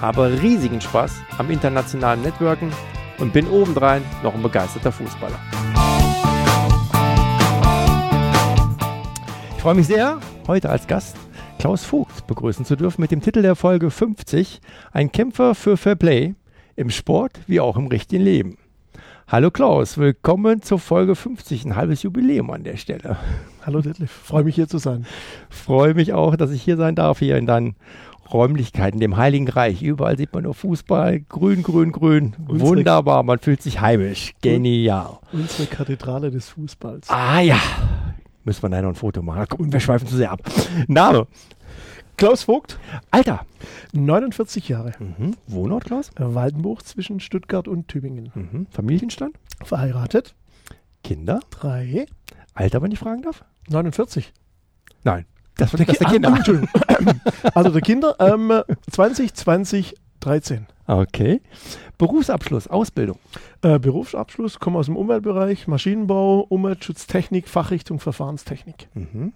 habe riesigen Spaß am internationalen Networken und bin obendrein noch ein begeisterter Fußballer. Ich freue mich sehr, heute als Gast Klaus Vogt begrüßen zu dürfen mit dem Titel der Folge 50, ein Kämpfer für Fair Play im Sport wie auch im richtigen Leben. Hallo Klaus, willkommen zur Folge 50, ein halbes Jubiläum an der Stelle. Hallo Detlef, freue mich hier zu sein. Freue mich auch, dass ich hier sein darf, hier in deinen Räumlichkeiten, dem Heiligen Reich. Überall sieht man nur Fußball, grün, grün, grün. Unsere Wunderbar, man fühlt sich heimisch. Genial. Unsere Kathedrale des Fußballs. Ah ja, müssen wir leider ein Foto machen. Guck, wir schweifen zu sehr ab. Name? Klaus Vogt. Alter? 49 Jahre. Mhm. Wohnort, Klaus? Waldenbuch zwischen Stuttgart und Tübingen. Mhm. Familienstand? Verheiratet. Kinder? Drei. Alter, wenn ich fragen darf? 49. Nein. Das war der, das der Kinder. also der Kinder ähm, 2020 13. Okay. Berufsabschluss, Ausbildung. Äh, Berufsabschluss, komme aus dem Umweltbereich, Maschinenbau, Umweltschutztechnik, Fachrichtung Verfahrenstechnik. Mhm.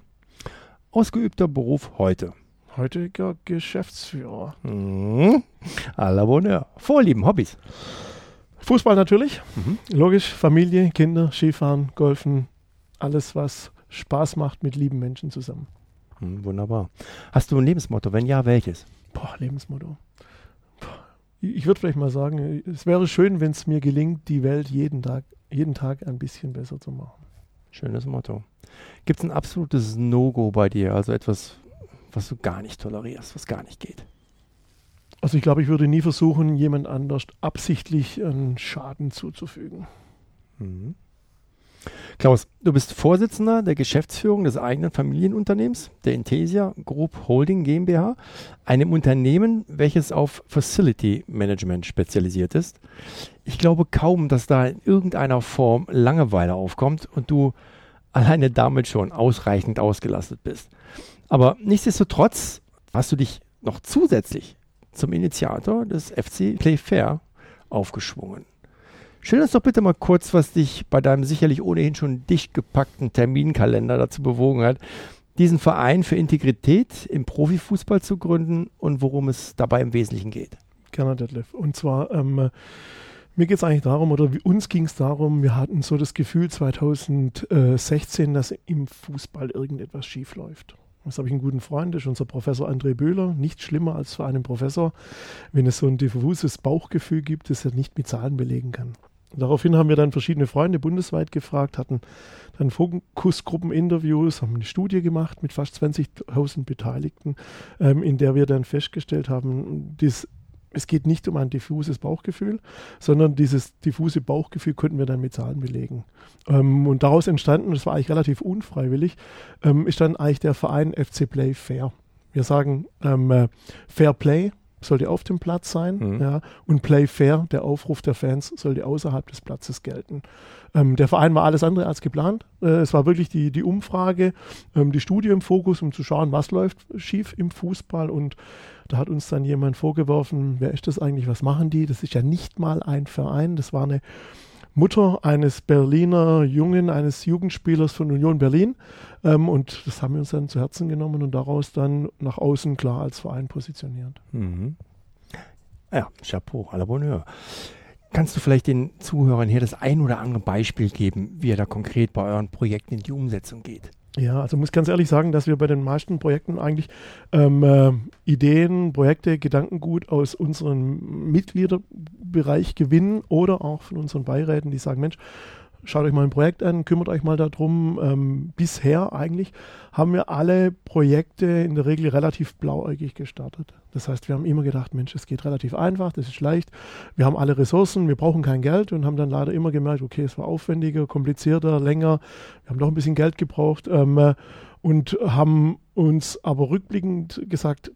Ausgeübter Beruf heute. Heutiger Geschäftsführer. Mhm. À la Bonheur. Vorlieben, Hobbys. Fußball natürlich. Mhm. Logisch, Familie, Kinder, Skifahren, Golfen, alles, was Spaß macht mit lieben Menschen zusammen. Mhm, wunderbar. Hast du ein Lebensmotto? Wenn ja, welches? Boah, Lebensmotto. Ich würde vielleicht mal sagen, es wäre schön, wenn es mir gelingt, die Welt jeden Tag, jeden Tag ein bisschen besser zu machen. Schönes Motto. Gibt es ein absolutes No-Go bei dir? Also etwas, was du gar nicht tolerierst, was gar nicht geht? Also ich glaube, ich würde nie versuchen, jemand anders absichtlich einen Schaden zuzufügen. Mhm. Klaus, du bist Vorsitzender der Geschäftsführung des eigenen Familienunternehmens, der Intesia Group Holding GmbH, einem Unternehmen, welches auf Facility Management spezialisiert ist. Ich glaube kaum, dass da in irgendeiner Form Langeweile aufkommt und du alleine damit schon ausreichend ausgelastet bist. Aber nichtsdestotrotz hast du dich noch zusätzlich zum Initiator des FC Play Fair aufgeschwungen. Stell uns doch bitte mal kurz, was dich bei deinem sicherlich ohnehin schon dicht gepackten Terminkalender dazu bewogen hat, diesen Verein für Integrität im Profifußball zu gründen und worum es dabei im Wesentlichen geht. Gerne, Detlef. Und zwar, ähm, mir geht es eigentlich darum, oder uns ging es darum, wir hatten so das Gefühl 2016, dass im Fußball irgendetwas schief läuft. Das habe ich einen guten Freund, das ist unser Professor André Böhler. Nichts schlimmer als für einen Professor, wenn es so ein diffuses Bauchgefühl gibt, das er nicht mit Zahlen belegen kann. Daraufhin haben wir dann verschiedene Freunde bundesweit gefragt, hatten dann Fokusgruppeninterviews, haben eine Studie gemacht mit fast 20.000 Beteiligten, ähm, in der wir dann festgestellt haben, dies, es geht nicht um ein diffuses Bauchgefühl, sondern dieses diffuse Bauchgefühl könnten wir dann mit Zahlen belegen. Ähm, und daraus entstanden, das war eigentlich relativ unfreiwillig, ähm, ist dann eigentlich der Verein FC Play Fair. Wir sagen ähm, äh, Fair Play, sollte auf dem Platz sein. Mhm. Ja, und Play Fair, der Aufruf der Fans, sollte außerhalb des Platzes gelten. Ähm, der Verein war alles andere als geplant. Äh, es war wirklich die, die Umfrage, ähm, die Studie im Fokus, um zu schauen, was läuft schief im Fußball. Und da hat uns dann jemand vorgeworfen, wer ist das eigentlich, was machen die? Das ist ja nicht mal ein Verein, das war eine Mutter eines Berliner Jungen, eines Jugendspielers von Union Berlin. Ähm, und das haben wir uns dann zu Herzen genommen und daraus dann nach außen klar als Verein positioniert. Mhm. Ja, Chapeau, à la Bonheur. Kannst du vielleicht den Zuhörern hier das ein oder andere Beispiel geben, wie ihr da konkret bei euren Projekten in die Umsetzung geht? Ja, also muss ganz ehrlich sagen, dass wir bei den meisten Projekten eigentlich ähm, äh, Ideen, Projekte, Gedankengut aus unserem Mitgliederbereich gewinnen oder auch von unseren Beiräten, die sagen, Mensch, schaut euch mal ein Projekt an, kümmert euch mal darum. Ähm, bisher eigentlich haben wir alle Projekte in der Regel relativ blauäugig gestartet. Das heißt, wir haben immer gedacht, Mensch, es geht relativ einfach, das ist leicht. Wir haben alle Ressourcen, wir brauchen kein Geld und haben dann leider immer gemerkt, okay, es war aufwendiger, komplizierter, länger. Wir haben doch ein bisschen Geld gebraucht ähm, und haben uns aber rückblickend gesagt,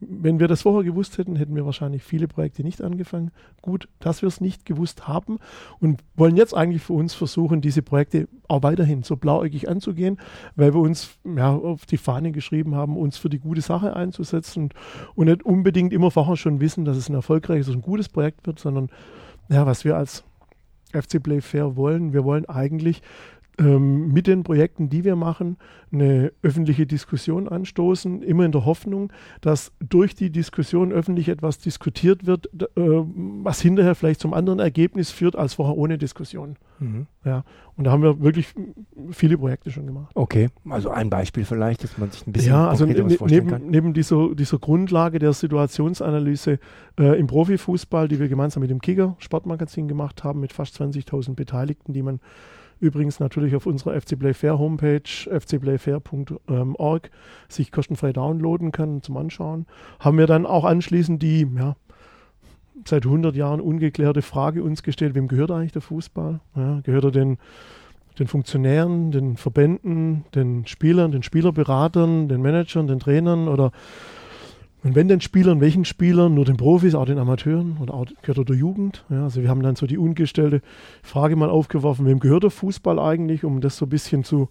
wenn wir das vorher gewusst hätten, hätten wir wahrscheinlich viele Projekte nicht angefangen. Gut, dass wir es nicht gewusst haben und wollen jetzt eigentlich für uns versuchen, diese Projekte auch weiterhin so blauäugig anzugehen, weil wir uns ja, auf die Fahne geschrieben haben, uns für die gute Sache einzusetzen und, und nicht unbedingt immer vorher schon wissen, dass es ein erfolgreiches und gutes Projekt wird, sondern ja, was wir als FC Play Fair wollen, wir wollen eigentlich ähm, mit den Projekten, die wir machen, eine öffentliche Diskussion anstoßen, immer in der Hoffnung, dass durch die Diskussion öffentlich etwas diskutiert wird, äh, was hinterher vielleicht zum anderen Ergebnis führt als vorher ohne Diskussion. Mhm. Ja, und da haben wir wirklich viele Projekte schon gemacht. Okay, also ein Beispiel vielleicht, dass man sich ein bisschen ja, also ne, was vorstellen neben, kann. Neben dieser, dieser Grundlage der Situationsanalyse äh, im Profifußball, die wir gemeinsam mit dem Kicker Sportmagazin gemacht haben, mit fast 20.000 Beteiligten, die man Übrigens natürlich auf unserer FC Play Fair Homepage fcplayfair.org sich kostenfrei downloaden kann zum Anschauen. Haben wir dann auch anschließend die ja, seit 100 Jahren ungeklärte Frage uns gestellt, wem gehört eigentlich der Fußball? Ja, gehört er den, den Funktionären, den Verbänden, den Spielern, den Spielerberatern, den Managern, den Trainern oder und wenn den Spielern, welchen Spielern? Nur den Profis, auch den Amateuren oder auch gehört der Jugend? Ja, also wir haben dann so die ungestellte Frage mal aufgeworfen, wem gehört der Fußball eigentlich, um das so ein bisschen zu,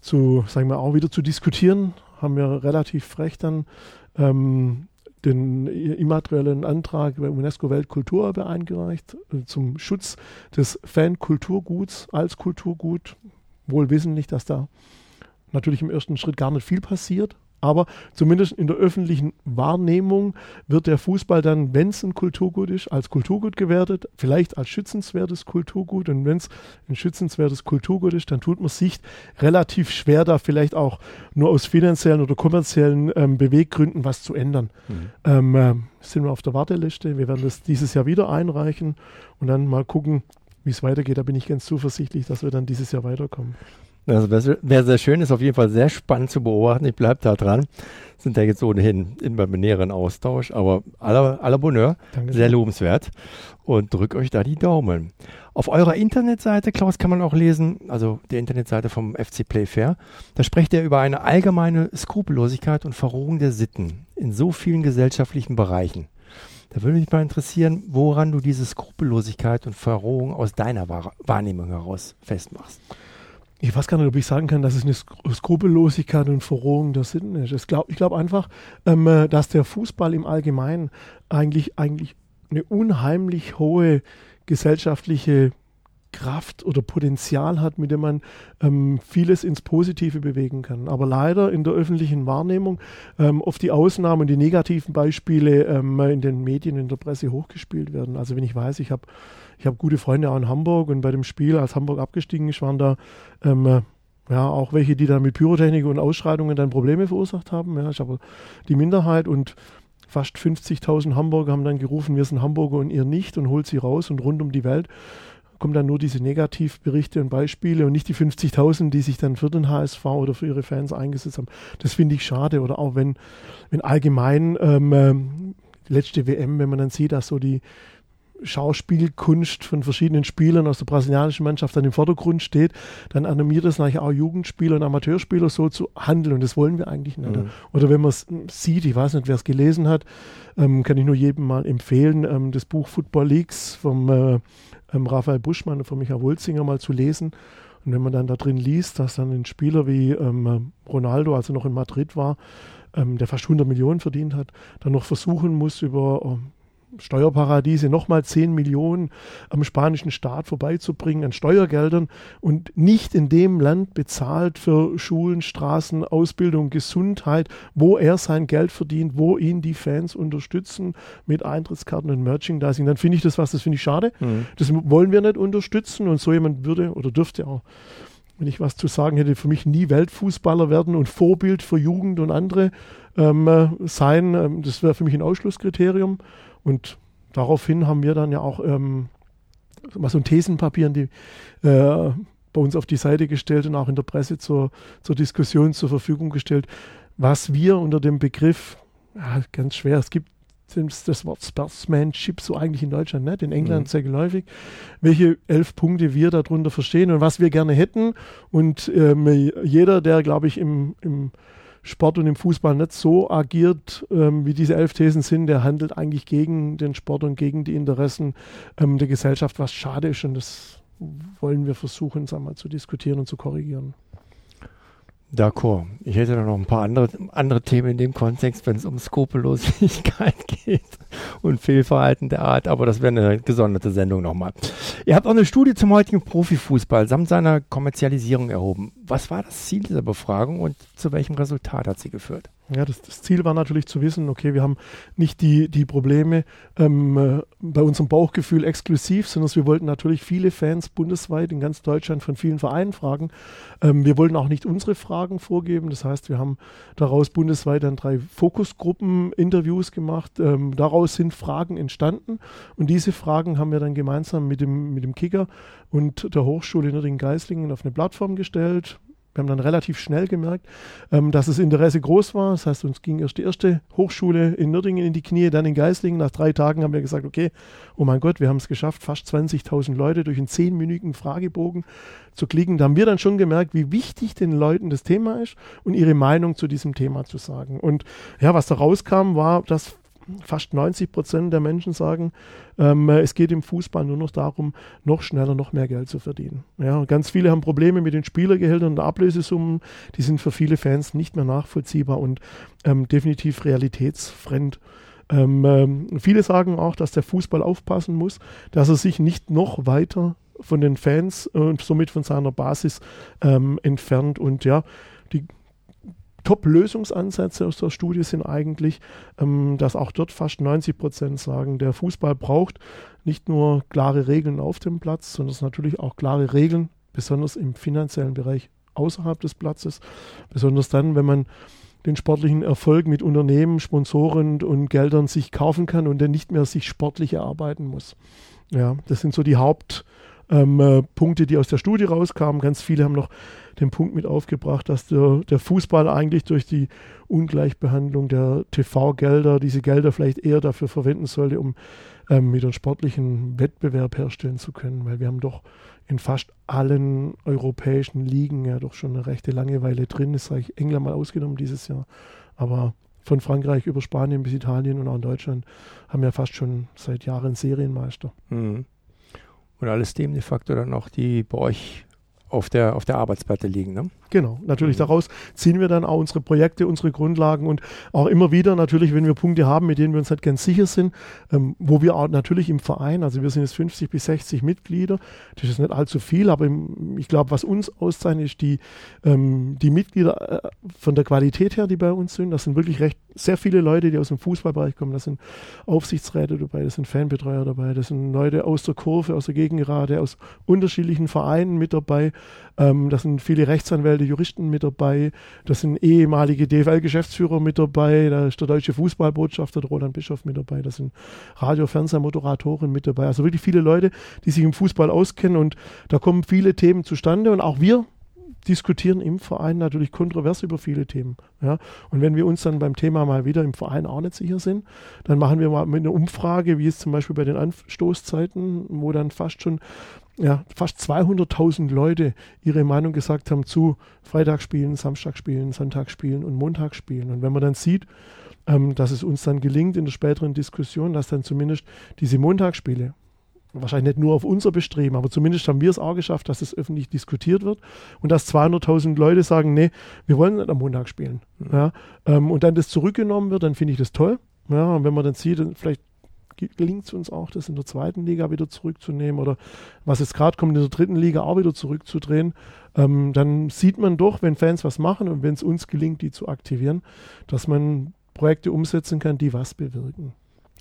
zu sagen wir auch wieder zu diskutieren, haben wir relativ frech dann ähm, den immateriellen Antrag beim UNESCO Weltkulturerbe eingereicht äh, zum Schutz des Fankulturguts als Kulturgut, wohl wissentlich, dass da natürlich im ersten Schritt gar nicht viel passiert, aber zumindest in der öffentlichen Wahrnehmung wird der Fußball dann, wenn es ein Kulturgut ist, als Kulturgut gewertet, vielleicht als schützenswertes Kulturgut. Und wenn es ein schützenswertes Kulturgut ist, dann tut man sich relativ schwer, da vielleicht auch nur aus finanziellen oder kommerziellen ähm, Beweggründen was zu ändern. Mhm. Ähm, äh, sind wir auf der Warteliste. Wir werden das dieses Jahr wieder einreichen und dann mal gucken, wie es weitergeht. Da bin ich ganz zuversichtlich, dass wir dann dieses Jahr weiterkommen. Also wäre wär sehr schön, ist auf jeden Fall sehr spannend zu beobachten. Ich bleibe da dran. Sind ja jetzt ohnehin immer im näheren Austausch, aber aller, aller Bonheur, Danke sehr lobenswert. Und drückt euch da die Daumen. Auf eurer Internetseite, Klaus, kann man auch lesen, also der Internetseite vom FC Playfair, da spricht er über eine allgemeine Skrupellosigkeit und Verrohung der Sitten in so vielen gesellschaftlichen Bereichen. Da würde mich mal interessieren, woran du diese Skrupellosigkeit und Verrohung aus deiner Wahrnehmung heraus festmachst ich weiß gar nicht, ob ich sagen kann, dass es eine Skrupellosigkeit und Verrohung der Sitten ist. Ich glaube glaub einfach, ähm, äh, dass der Fußball im Allgemeinen eigentlich, eigentlich eine unheimlich hohe gesellschaftliche Kraft oder Potenzial hat, mit dem man ähm, vieles ins Positive bewegen kann. Aber leider in der öffentlichen Wahrnehmung ähm, oft die Ausnahmen und die negativen Beispiele ähm, in den Medien, in der Presse hochgespielt werden. Also wenn ich weiß, ich habe ich habe gute Freunde auch in Hamburg und bei dem Spiel, als Hamburg abgestiegen ist, waren da ähm, äh, ja auch welche, die dann mit Pyrotechnik und Ausschreitungen dann Probleme verursacht haben. Ja, ist aber die Minderheit und fast 50.000 Hamburger haben dann gerufen, wir sind Hamburger und ihr nicht und holt sie raus und rund um die Welt kommen dann nur diese Negativberichte und Beispiele und nicht die 50.000, die sich dann für den HSV oder für ihre Fans eingesetzt haben. Das finde ich schade. Oder auch wenn, wenn allgemein ähm, ähm letzte WM, wenn man dann sieht, dass so die, Schauspielkunst von verschiedenen Spielern aus der brasilianischen Mannschaft dann im Vordergrund steht, dann animiert das nachher auch Jugendspieler und Amateurspieler so zu handeln und das wollen wir eigentlich nicht. Mhm. Oder wenn man es sieht, ich weiß nicht, wer es gelesen hat, ähm, kann ich nur jedem mal empfehlen, ähm, das Buch Football Leagues vom äh, ähm, Raphael Buschmann und von Michael Wulzinger mal zu lesen. Und wenn man dann da drin liest, dass dann ein Spieler wie ähm, Ronaldo, also noch in Madrid war, ähm, der fast 100 Millionen verdient hat, dann noch versuchen muss, über ähm, Steuerparadiese nochmal 10 Millionen am spanischen Staat vorbeizubringen an Steuergeldern und nicht in dem Land bezahlt für Schulen, Straßen, Ausbildung, Gesundheit, wo er sein Geld verdient, wo ihn die Fans unterstützen mit Eintrittskarten und Merchandising, dann finde ich das was, das finde ich schade. Mhm. Das wollen wir nicht unterstützen und so jemand würde oder dürfte auch wenn ich was zu sagen hätte, für mich nie Weltfußballer werden und Vorbild für Jugend und andere ähm, äh, sein. Ähm, das wäre für mich ein Ausschlusskriterium. Und daraufhin haben wir dann ja auch ähm, mal so ein Thesenpapier die, äh, bei uns auf die Seite gestellt und auch in der Presse zur, zur Diskussion zur Verfügung gestellt, was wir unter dem Begriff, ja, ganz schwer, es gibt das Wort Sportsmanship so eigentlich in Deutschland nicht, in England mhm. sehr geläufig, welche elf Punkte wir darunter verstehen und was wir gerne hätten. Und ähm, jeder, der, glaube ich, im, im Sport und im Fußball nicht so agiert, ähm, wie diese elf Thesen sind, der handelt eigentlich gegen den Sport und gegen die Interessen ähm, der Gesellschaft, was schade ist. Und das wollen wir versuchen, sagen wir, zu diskutieren und zu korrigieren. D'accord. Ich hätte noch ein paar andere, andere Themen in dem Kontext, wenn es um Skrupellosigkeit geht und Fehlverhalten der Art, aber das wäre eine gesonderte Sendung nochmal. Ihr habt auch eine Studie zum heutigen Profifußball samt seiner Kommerzialisierung erhoben. Was war das Ziel dieser Befragung und zu welchem Resultat hat sie geführt? Ja, das, das, Ziel war natürlich zu wissen, okay, wir haben nicht die, die Probleme ähm, äh, bei unserem Bauchgefühl exklusiv, sondern wir wollten natürlich viele Fans bundesweit in ganz Deutschland von vielen Vereinen fragen. Ähm, wir wollten auch nicht unsere Fragen vorgeben. Das heißt, wir haben daraus bundesweit dann drei Fokusgruppen-Interviews gemacht. Ähm, daraus sind Fragen entstanden und diese Fragen haben wir dann gemeinsam mit dem, mit dem Kicker und der Hochschule Nürnberg-Geislingen auf eine Plattform gestellt wir haben dann relativ schnell gemerkt, ähm, dass das Interesse groß war. Das heißt, uns ging erst die erste Hochschule in Nürtingen in die Knie, dann in Geislingen. Nach drei Tagen haben wir gesagt, okay, oh mein Gott, wir haben es geschafft, fast 20.000 Leute durch einen zehnminütigen Fragebogen zu klicken. Da haben wir dann schon gemerkt, wie wichtig den Leuten das Thema ist und ihre Meinung zu diesem Thema zu sagen. Und ja, was da rauskam, war, dass fast 90 Prozent der Menschen sagen, ähm, es geht im Fußball nur noch darum, noch schneller, noch mehr Geld zu verdienen. Ja, ganz viele haben Probleme mit den Spielergehältern und Ablösesummen. Die sind für viele Fans nicht mehr nachvollziehbar und ähm, definitiv realitätsfremd. Ähm, ähm viele sagen auch, dass der Fußball aufpassen muss, dass er sich nicht noch weiter von den Fans und somit von seiner Basis ähm, entfernt. Und ja, die Top-Lösungsansätze aus der Studie sind eigentlich, ähm, dass auch dort fast 90 Prozent sagen, der Fußball braucht nicht nur klare Regeln auf dem Platz, sondern es natürlich auch klare Regeln, besonders im finanziellen Bereich außerhalb des Platzes. Besonders dann, wenn man den sportlichen Erfolg mit Unternehmen, Sponsoren und Geldern sich kaufen kann und dann nicht mehr sich sportlich erarbeiten muss. Ja, das sind so die Hauptpunkte, ähm, äh, die aus der Studie rauskamen. Ganz viele haben noch den Punkt mit aufgebracht, dass der, der Fußball eigentlich durch die Ungleichbehandlung der TV-Gelder diese Gelder vielleicht eher dafür verwenden sollte, um ähm, wieder einen sportlichen Wettbewerb herstellen zu können, weil wir haben doch in fast allen europäischen Ligen ja doch schon eine rechte Langeweile drin. Das sage ich England mal ausgenommen dieses Jahr. Aber von Frankreich über Spanien bis Italien und auch in Deutschland haben wir fast schon seit Jahren Serienmeister. Mhm. Und alles dem de facto dann auch die bei euch auf der, auf der Arbeitsplatte liegen. Ne? Genau, natürlich mhm. daraus ziehen wir dann auch unsere Projekte, unsere Grundlagen und auch immer wieder natürlich, wenn wir Punkte haben, mit denen wir uns halt ganz sicher sind, ähm, wo wir auch natürlich im Verein, also wir sind jetzt 50 bis 60 Mitglieder, das ist nicht allzu viel, aber im, ich glaube, was uns auszeichnet, ist die, ähm, die Mitglieder äh, von der Qualität her, die bei uns sind. Das sind wirklich recht sehr viele Leute, die aus dem Fußballbereich kommen. Das sind Aufsichtsräte dabei, das sind Fanbetreuer dabei, das sind Leute aus der Kurve, aus der Gegengerade, aus unterschiedlichen Vereinen mit dabei. Ähm, das sind viele Rechtsanwälte, Juristen mit dabei. Das sind ehemalige DFL-Geschäftsführer mit dabei. Da ist der deutsche Fußballbotschafter, Roland Bischof mit dabei. Das sind Radio-, Fernsehmoderatoren mit dabei. Also wirklich viele Leute, die sich im Fußball auskennen und da kommen viele Themen zustande und auch wir diskutieren im Verein natürlich kontrovers über viele Themen. Ja? Und wenn wir uns dann beim Thema mal wieder im Verein auch nicht sicher sind, dann machen wir mal eine Umfrage, wie es zum Beispiel bei den Anstoßzeiten, wo dann fast schon ja, fast 200.000 Leute ihre Meinung gesagt haben zu Freitagsspielen, Samstagspielen, Sonntagsspielen und Montagsspielen. Und wenn man dann sieht, ähm, dass es uns dann gelingt in der späteren Diskussion, dass dann zumindest diese Montagsspiele, wahrscheinlich nicht nur auf unser Bestreben, aber zumindest haben wir es auch geschafft, dass es öffentlich diskutiert wird und dass 200.000 Leute sagen, nee, wir wollen nicht am Montag spielen. Mhm. Ja, ähm, und dann das zurückgenommen wird, dann finde ich das toll. Ja, und wenn man dann sieht, vielleicht gelingt es uns auch, das in der zweiten Liga wieder zurückzunehmen oder was jetzt gerade kommt, in der dritten Liga auch wieder zurückzudrehen, ähm, dann sieht man doch, wenn Fans was machen und wenn es uns gelingt, die zu aktivieren, dass man Projekte umsetzen kann, die was bewirken.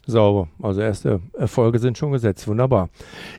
Sauber. Also erste Erfolge sind schon gesetzt. Wunderbar.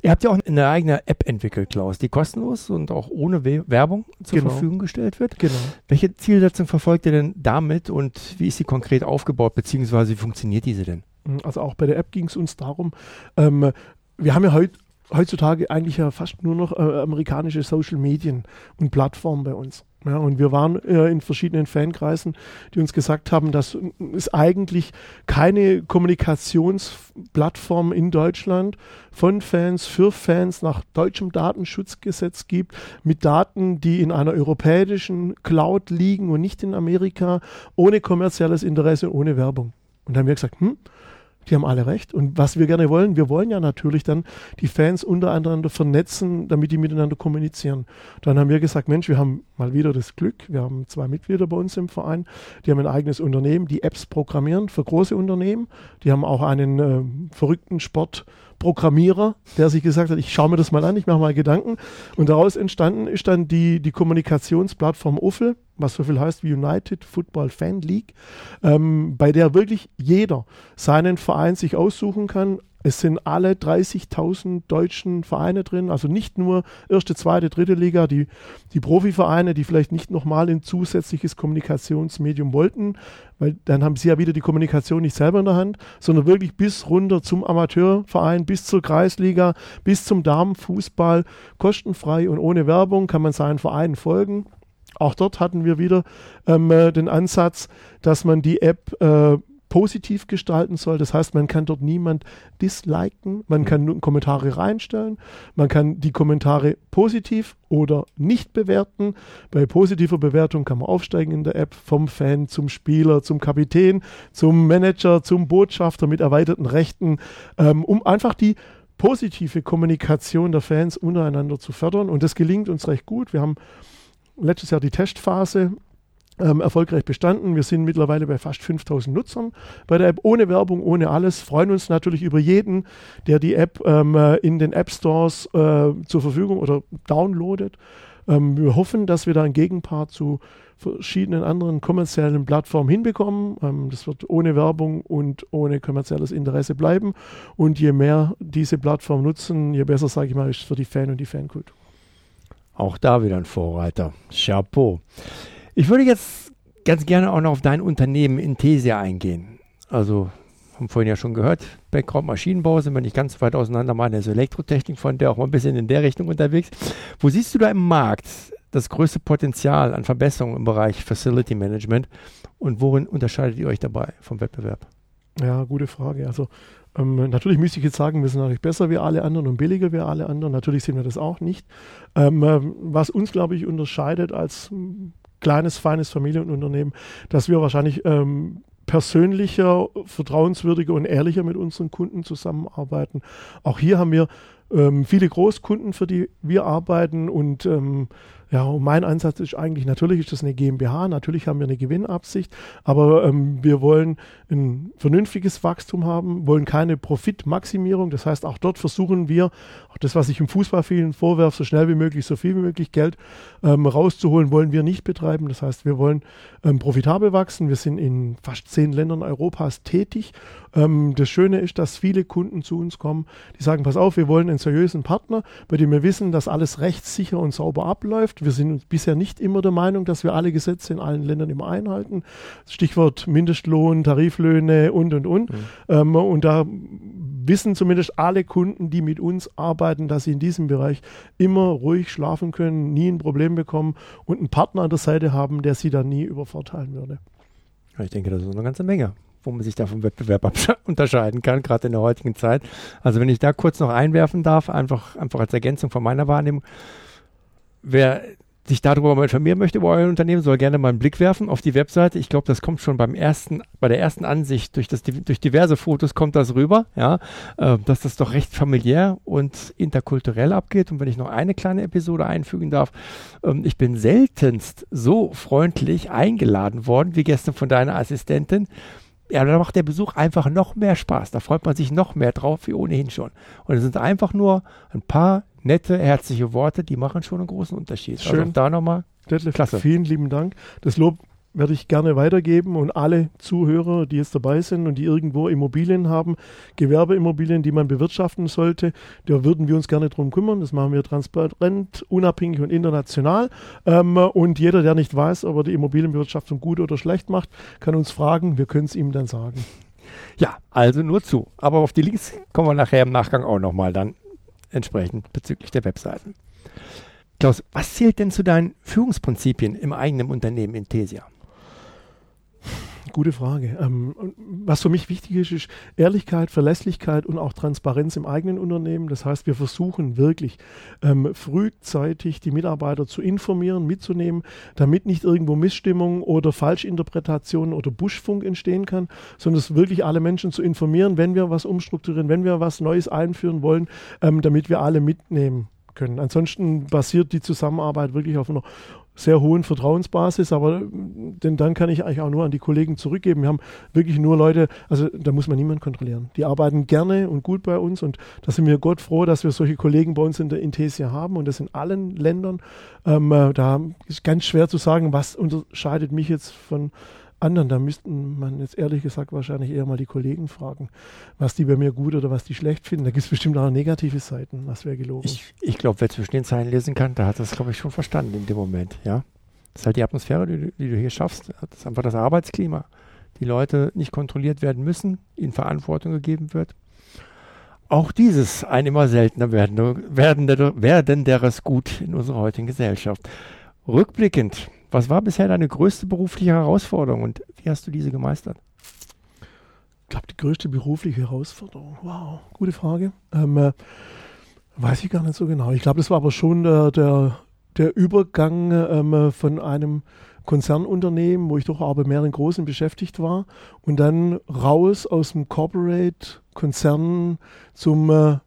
Ihr habt ja auch eine eigene App entwickelt, Klaus, die kostenlos und auch ohne Werbung zur genau. Verfügung gestellt wird. Genau. Welche Zielsetzung verfolgt ihr denn damit und wie ist sie konkret aufgebaut, beziehungsweise wie funktioniert diese denn? Also auch bei der App ging es uns darum, ähm, wir haben ja heute heutzutage eigentlich ja fast nur noch äh, amerikanische Social Medien und Plattformen bei uns. Ja, und wir waren äh, in verschiedenen Fankreisen, die uns gesagt haben, dass es eigentlich keine Kommunikationsplattform in Deutschland von Fans für Fans nach deutschem Datenschutzgesetz gibt, mit Daten, die in einer europäischen Cloud liegen und nicht in Amerika, ohne kommerzielles Interesse, ohne Werbung. Und dann haben wir gesagt, hm, die haben alle recht. Und was wir gerne wollen, wir wollen ja natürlich dann die Fans untereinander vernetzen, damit die miteinander kommunizieren. Dann haben wir gesagt, Mensch, wir haben mal wieder das Glück, wir haben zwei Mitglieder bei uns im Verein, die haben ein eigenes Unternehmen, die Apps programmieren für große Unternehmen. Die haben auch einen äh, verrückten Sport. Programmierer, der sich gesagt hat, ich schaue mir das mal an, ich mache mal Gedanken. Und daraus entstanden ist dann die, die Kommunikationsplattform Uffel, was so viel heißt wie United Football Fan League, ähm, bei der wirklich jeder seinen Verein sich aussuchen kann. Es sind alle 30.000 deutschen Vereine drin, also nicht nur erste, zweite, dritte Liga, die, die Profivereine, die vielleicht nicht nochmal ein zusätzliches Kommunikationsmedium wollten, weil dann haben sie ja wieder die Kommunikation nicht selber in der Hand, sondern wirklich bis runter zum Amateurverein, bis zur Kreisliga, bis zum Damenfußball, kostenfrei und ohne Werbung kann man seinen Vereinen folgen. Auch dort hatten wir wieder ähm, äh, den Ansatz, dass man die App äh, positiv gestalten soll. Das heißt, man kann dort niemand disliken, man kann Kommentare reinstellen, man kann die Kommentare positiv oder nicht bewerten. Bei positiver Bewertung kann man aufsteigen in der App vom Fan zum Spieler, zum Kapitän, zum Manager, zum Botschafter mit erweiterten Rechten, ähm, um einfach die positive Kommunikation der Fans untereinander zu fördern. Und das gelingt uns recht gut. Wir haben letztes Jahr die Testphase ähm, erfolgreich bestanden. Wir sind mittlerweile bei fast 5000 Nutzern bei der App, ohne Werbung, ohne alles. Freuen uns natürlich über jeden, der die App ähm, äh, in den App Stores äh, zur Verfügung oder downloadet. Ähm, wir hoffen, dass wir da einen Gegenpart zu verschiedenen anderen kommerziellen Plattformen hinbekommen. Ähm, das wird ohne Werbung und ohne kommerzielles Interesse bleiben. Und je mehr diese Plattform nutzen, je besser, sage ich mal, ist es für die Fan und die Fankultur. Auch da wieder ein Vorreiter. Chapeau. Ich würde jetzt ganz gerne auch noch auf dein Unternehmen Intesia eingehen. Also, haben vorhin ja schon gehört, Background Maschinenbau sind wir nicht ganz weit auseinander. Meine ist Elektrotechnik von der auch mal ein bisschen in der Richtung unterwegs. Wo siehst du da im Markt das größte Potenzial an Verbesserungen im Bereich Facility Management und worin unterscheidet ihr euch dabei vom Wettbewerb? Ja, gute Frage. Also ähm, natürlich müsste ich jetzt sagen, wir sind natürlich besser wie alle anderen und billiger wie alle anderen. Natürlich sind wir das auch nicht. Ähm, ähm was uns, glaube ich, unterscheidet als kleines, feines Familienunternehmen, dass wir wahrscheinlich ähm, persönlicher, vertrauenswürdiger und ehrlicher mit unseren Kunden zusammenarbeiten. Auch hier haben wir ähm, viele Großkunden, für die wir arbeiten und ähm, ja, und mein Ansatz ist eigentlich, natürlich ist das eine GmbH, natürlich haben wir eine Gewinnabsicht, aber ähm, wir wollen ein vernünftiges Wachstum haben, wollen keine Profitmaximierung. Das heißt, auch dort versuchen wir, auch das, was ich im Fußball vielen vorwerfe, so schnell wie möglich, so viel wie möglich Geld ähm, rauszuholen, wollen wir nicht betreiben. Das heißt, wir wollen ähm, profitabel wachsen. Wir sind in fast zehn Ländern Europas tätig. Ähm, das Schöne ist, dass viele Kunden zu uns kommen, die sagen, pass auf, wir wollen einen seriösen Partner, bei dem wir wissen, dass alles rechtssicher und sauber abläuft wir sind bisher nicht immer der Meinung, dass wir alle Gesetze in allen Ländern immer einhalten. Stichwort Mindestlohn, Tariflöhne und, und, und. Mhm. Ähm, und da wissen zumindest alle Kunden, die mit uns arbeiten, dass sie in diesem Bereich immer ruhig schlafen können, nie ein Problem bekommen und einen Partner an der Seite haben, der sie dann nie übervorteilen würde. ich denke, das ist eine ganze Menge wo man sich da vom Wettbewerb unterscheiden kann, gerade in der heutigen Zeit. Also wenn ich da kurz noch einwerfen darf, einfach, einfach als Ergänzung von meiner Wahrnehmung, wer sich darüber mal informieren möchte über euer Unternehmen, soll gerne mal einen Blick werfen auf die Webseite. Ich glaube, das kommt schon beim ersten, bei der ersten Ansicht durch das, durch diverse Fotos kommt das rüber, ja, äh, dass das doch recht familiär und interkulturell abgeht. Und wenn ich noch eine kleine Episode einfügen darf, ähm, ich bin seltenst so freundlich eingeladen worden wie gestern von deiner Assistentin. Ja, da macht der Besuch einfach noch mehr Spaß. Da freut man sich noch mehr drauf wie ohnehin schon. Und es sind einfach nur ein paar nette, herzliche Worte, die machen schon einen großen Unterschied. Also Schön. Also da nochmal. Detlef, Klasse. Vielen lieben Dank. Das Lob werde ich gerne weitergeben und alle Zuhörer, die jetzt dabei sind und die irgendwo Immobilien haben, Gewerbeimmobilien, die man bewirtschaften sollte, da würden wir uns gerne drum kümmern. Das machen wir transparent, unabhängig und international. Ähm, und jeder, der nicht weiß, ob er die Immobilienbewirtschaftung gut oder schlecht macht, kann uns fragen. Wir können es ihm dann sagen. Ja, also nur zu. Aber auf die Links kommen wir nachher im Nachgang auch nochmal dann entsprechend bezüglich der Webseiten. Klaus, was zählt denn zu deinen Führungsprinzipien im eigenen Unternehmen Intesia? Gute Frage. Ähm, was für mich wichtig ist, ist Ehrlichkeit, Verlässlichkeit und auch Transparenz im eigenen Unternehmen. Das heißt, wir versuchen wirklich ähm, frühzeitig die Mitarbeiter zu informieren, mitzunehmen, damit nicht irgendwo Missstimmung oder Falschinterpretation oder Buschfunk entstehen kann, sondern es wirklich alle Menschen zu informieren, wenn wir was umstrukturieren, wenn wir was Neues einführen wollen, ähm, damit wir alle mitnehmen können. Ansonsten basiert die Zusammenarbeit wirklich auf einer sehr hohen Vertrauensbasis, aber denn dann kann ich eigentlich auch nur an die Kollegen zurückgeben. Wir haben wirklich nur Leute, also da muss man niemand kontrollieren. Die arbeiten gerne und gut bei uns und da sind wir Gott froh, dass wir solche Kollegen bei uns in der Intesia haben und das in allen Ländern. Ähm, äh, da ist ganz schwer zu sagen, was unterscheidet mich jetzt von anderen. Da müssten man jetzt ehrlich gesagt wahrscheinlich eher mal die Kollegen fragen, was die bei mir gut oder was die schlecht finden. Da gibt es bestimmt auch negative Seiten, was wäre gelogen. Ich, ich glaube, wer zwischen den Zeilen lesen kann, der hat das, glaube ich, schon verstanden in dem Moment, ja. Das ist halt die Atmosphäre, die, die du hier schaffst. Das ist einfach das Arbeitsklima. Die Leute nicht kontrolliert werden müssen, ihnen Verantwortung gegeben wird. Auch dieses ein immer seltener werdender, werdender, werdenderes Gut in unserer heutigen Gesellschaft. Rückblickend, was war bisher deine größte berufliche Herausforderung und wie hast du diese gemeistert? Ich glaube, die größte berufliche Herausforderung. Wow, gute Frage. Ähm, äh, weiß ich gar nicht so genau. Ich glaube, das war aber schon der, der, der Übergang ähm, von einem Konzernunternehmen, wo ich doch aber mehreren großen beschäftigt war, und dann raus aus dem Corporate-Konzern zum äh,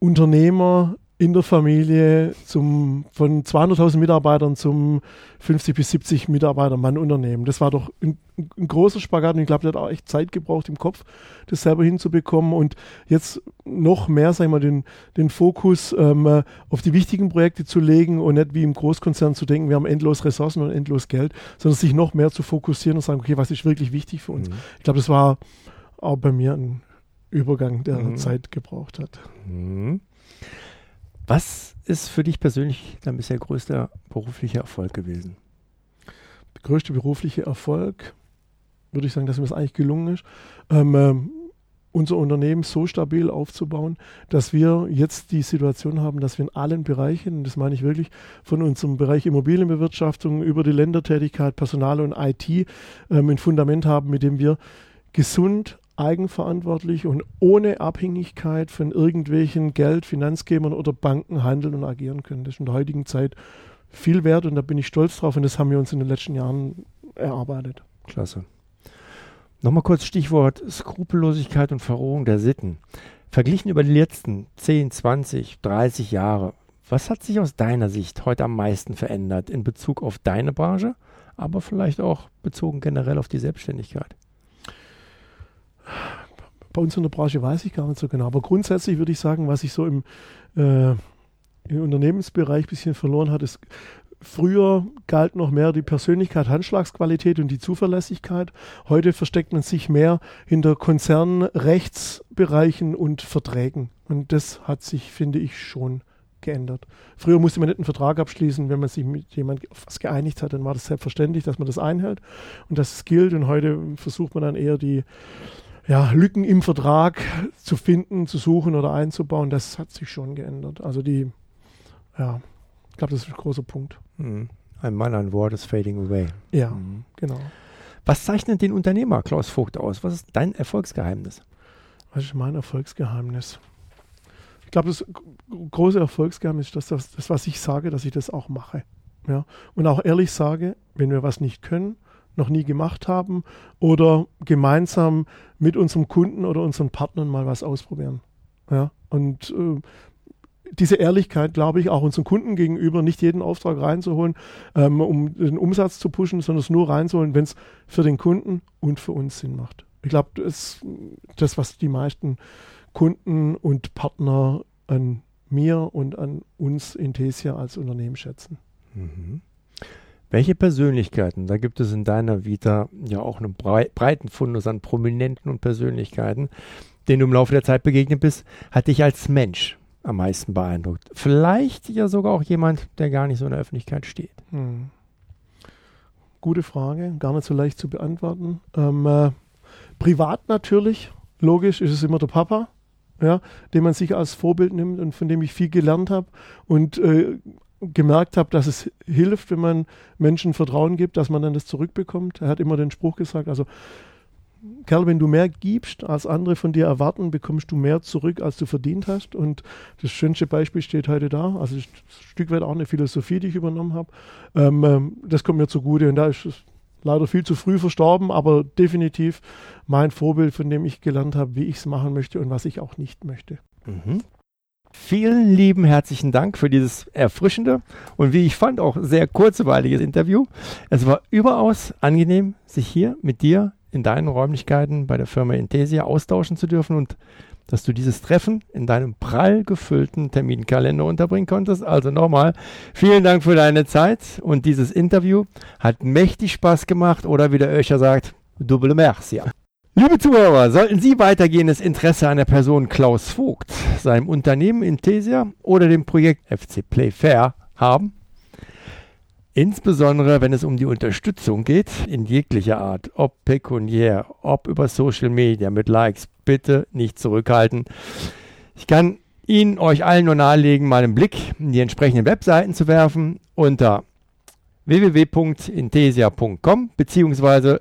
Unternehmer in der Familie zum, von 200.000 Mitarbeitern zum 50 bis 70 Mitarbeiter Mann Unternehmen. Das war doch ein, ein großer Spagat und ich glaube, der hat auch echt Zeit gebraucht im Kopf, das selber hinzubekommen und jetzt noch mehr, sag ich mal, den, den Fokus ähm, auf die wichtigen Projekte zu legen und nicht wie im Großkonzern zu denken, wir haben endlos Ressourcen und endlos Geld, sondern sich noch mehr zu fokussieren und sagen, okay, was ist wirklich wichtig für uns? Mhm. Ich glaube, das war auch bei mir ein Übergang, der mhm. Zeit gebraucht hat. Mhm. Was ist für dich persönlich dein bisher größter beruflicher Erfolg gewesen? Der größte berufliche Erfolg, würde ich sagen, dass mir das eigentlich gelungen ist, ähm, ähm, unser Unternehmen so stabil aufzubauen, dass wir jetzt die Situation haben, dass wir in allen Bereichen, und das meine ich wirklich, von unserem Bereich Immobilienbewirtschaftung über die Ländertätigkeit, Personal und IT ähm, ein Fundament haben, mit dem wir gesund, eigenverantwortlich und ohne Abhängigkeit von irgendwelchen Geld, Finanzgebern oder Banken handeln und agieren können. Das ist in der heutigen Zeit viel wert und da bin ich stolz drauf und das haben wir uns in den letzten Jahren erarbeitet. Klasse. Nochmal kurz Stichwort Skrupellosigkeit und Verrohung der Sitten. Verglichen über die letzten 10, 20, 30 Jahre, was hat sich aus deiner Sicht heute am meisten verändert in Bezug auf deine Branche, aber vielleicht auch bezogen generell auf die Selbstständigkeit? Bei uns in der Branche weiß ich gar nicht so genau. Aber grundsätzlich würde ich sagen, was sich so im, äh, im Unternehmensbereich ein bisschen verloren hat, ist, früher galt noch mehr die Persönlichkeit, Handschlagsqualität und die Zuverlässigkeit. Heute versteckt man sich mehr hinter Konzernrechtsbereichen und Verträgen. Und das hat sich, finde ich, schon geändert. Früher musste man nicht einen Vertrag abschließen, wenn man sich mit jemandem auf was geeinigt hat, dann war das selbstverständlich, dass man das einhält und dass es gilt. Und heute versucht man dann eher die ja, Lücken im Vertrag zu finden, zu suchen oder einzubauen, das hat sich schon geändert. Also die, ja, ich glaube, das ist ein großer Punkt. Mhm. Ein Mann, ein Wort ist fading away. Ja, mhm. genau. Was zeichnet den Unternehmer Klaus Vogt aus? Was ist dein Erfolgsgeheimnis? Was ist mein Erfolgsgeheimnis? Ich glaube, das große Erfolgsgeheimnis ist, dass das, das, was ich sage, dass ich das auch mache. Ja? Und auch ehrlich sage, wenn wir was nicht können, noch nie gemacht haben oder gemeinsam mit unserem Kunden oder unseren Partnern mal was ausprobieren. Ja, und äh, diese Ehrlichkeit, glaube ich, auch unseren Kunden gegenüber, nicht jeden Auftrag reinzuholen, ähm, um den Umsatz zu pushen, sondern es nur reinzuholen, wenn es für den Kunden und für uns Sinn macht. Ich glaube, das ist das, was die meisten Kunden und Partner an mir und an uns in Tesia als Unternehmen schätzen. Mhm. Welche Persönlichkeiten, da gibt es in deiner Vita ja auch einen breiten Fundus an Prominenten und Persönlichkeiten, denen du im Laufe der Zeit begegnet bist, hat dich als Mensch am meisten beeindruckt? Vielleicht ja sogar auch jemand, der gar nicht so in der Öffentlichkeit steht. Hm. Gute Frage, gar nicht so leicht zu beantworten. Ähm, äh, privat natürlich, logisch ist es immer der Papa, ja, den man sich als Vorbild nimmt und von dem ich viel gelernt habe und äh, gemerkt habe, dass es hilft, wenn man Menschen Vertrauen gibt, dass man dann das zurückbekommt. Er hat immer den Spruch gesagt, also Kerl, wenn du mehr gibst, als andere von dir erwarten, bekommst du mehr zurück, als du verdient hast. Und das schönste Beispiel steht heute da. Also ein Stück weit auch eine Philosophie, die ich übernommen habe. Ähm, ähm, das kommt mir zugute. Und da ist es leider viel zu früh verstorben, aber definitiv mein Vorbild, von dem ich gelernt habe, wie ich es machen möchte und was ich auch nicht möchte. Mhm. Vielen lieben herzlichen Dank für dieses erfrischende und wie ich fand auch sehr kurzweilige Interview. Es war überaus angenehm, sich hier mit dir in deinen Räumlichkeiten bei der Firma Intesia austauschen zu dürfen und dass du dieses Treffen in deinem prall gefüllten Terminkalender unterbringen konntest. Also nochmal, vielen Dank für deine Zeit und dieses Interview hat mächtig Spaß gemacht oder wie der Öscher sagt, double merci. Liebe Zuhörer, sollten Sie weitergehendes Interesse an der Person Klaus Vogt, seinem Unternehmen Intesia oder dem Projekt FC Play Fair haben, Insbesondere, wenn es um die Unterstützung geht, in jeglicher Art, ob pekuniär, ob über Social Media mit Likes, bitte nicht zurückhalten. Ich kann Ihnen, euch allen nur nahelegen, mal einen Blick in die entsprechenden Webseiten zu werfen unter www.intesia.com bzw.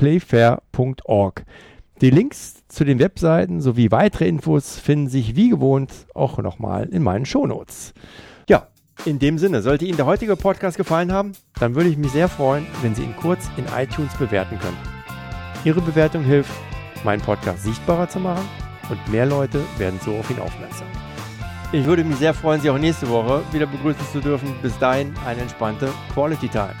www.fcplayfair.org. Die Links zu den Webseiten sowie weitere Infos finden sich wie gewohnt auch nochmal in meinen Shownotes. Ja, in dem Sinne, sollte Ihnen der heutige Podcast gefallen haben, dann würde ich mich sehr freuen, wenn Sie ihn kurz in iTunes bewerten können. Ihre Bewertung hilft, meinen Podcast sichtbarer zu machen und mehr Leute werden so auf ihn aufmerksam. Ich würde mich sehr freuen, Sie auch nächste Woche wieder begrüßen zu dürfen. Bis dahin eine entspannte Quality Time.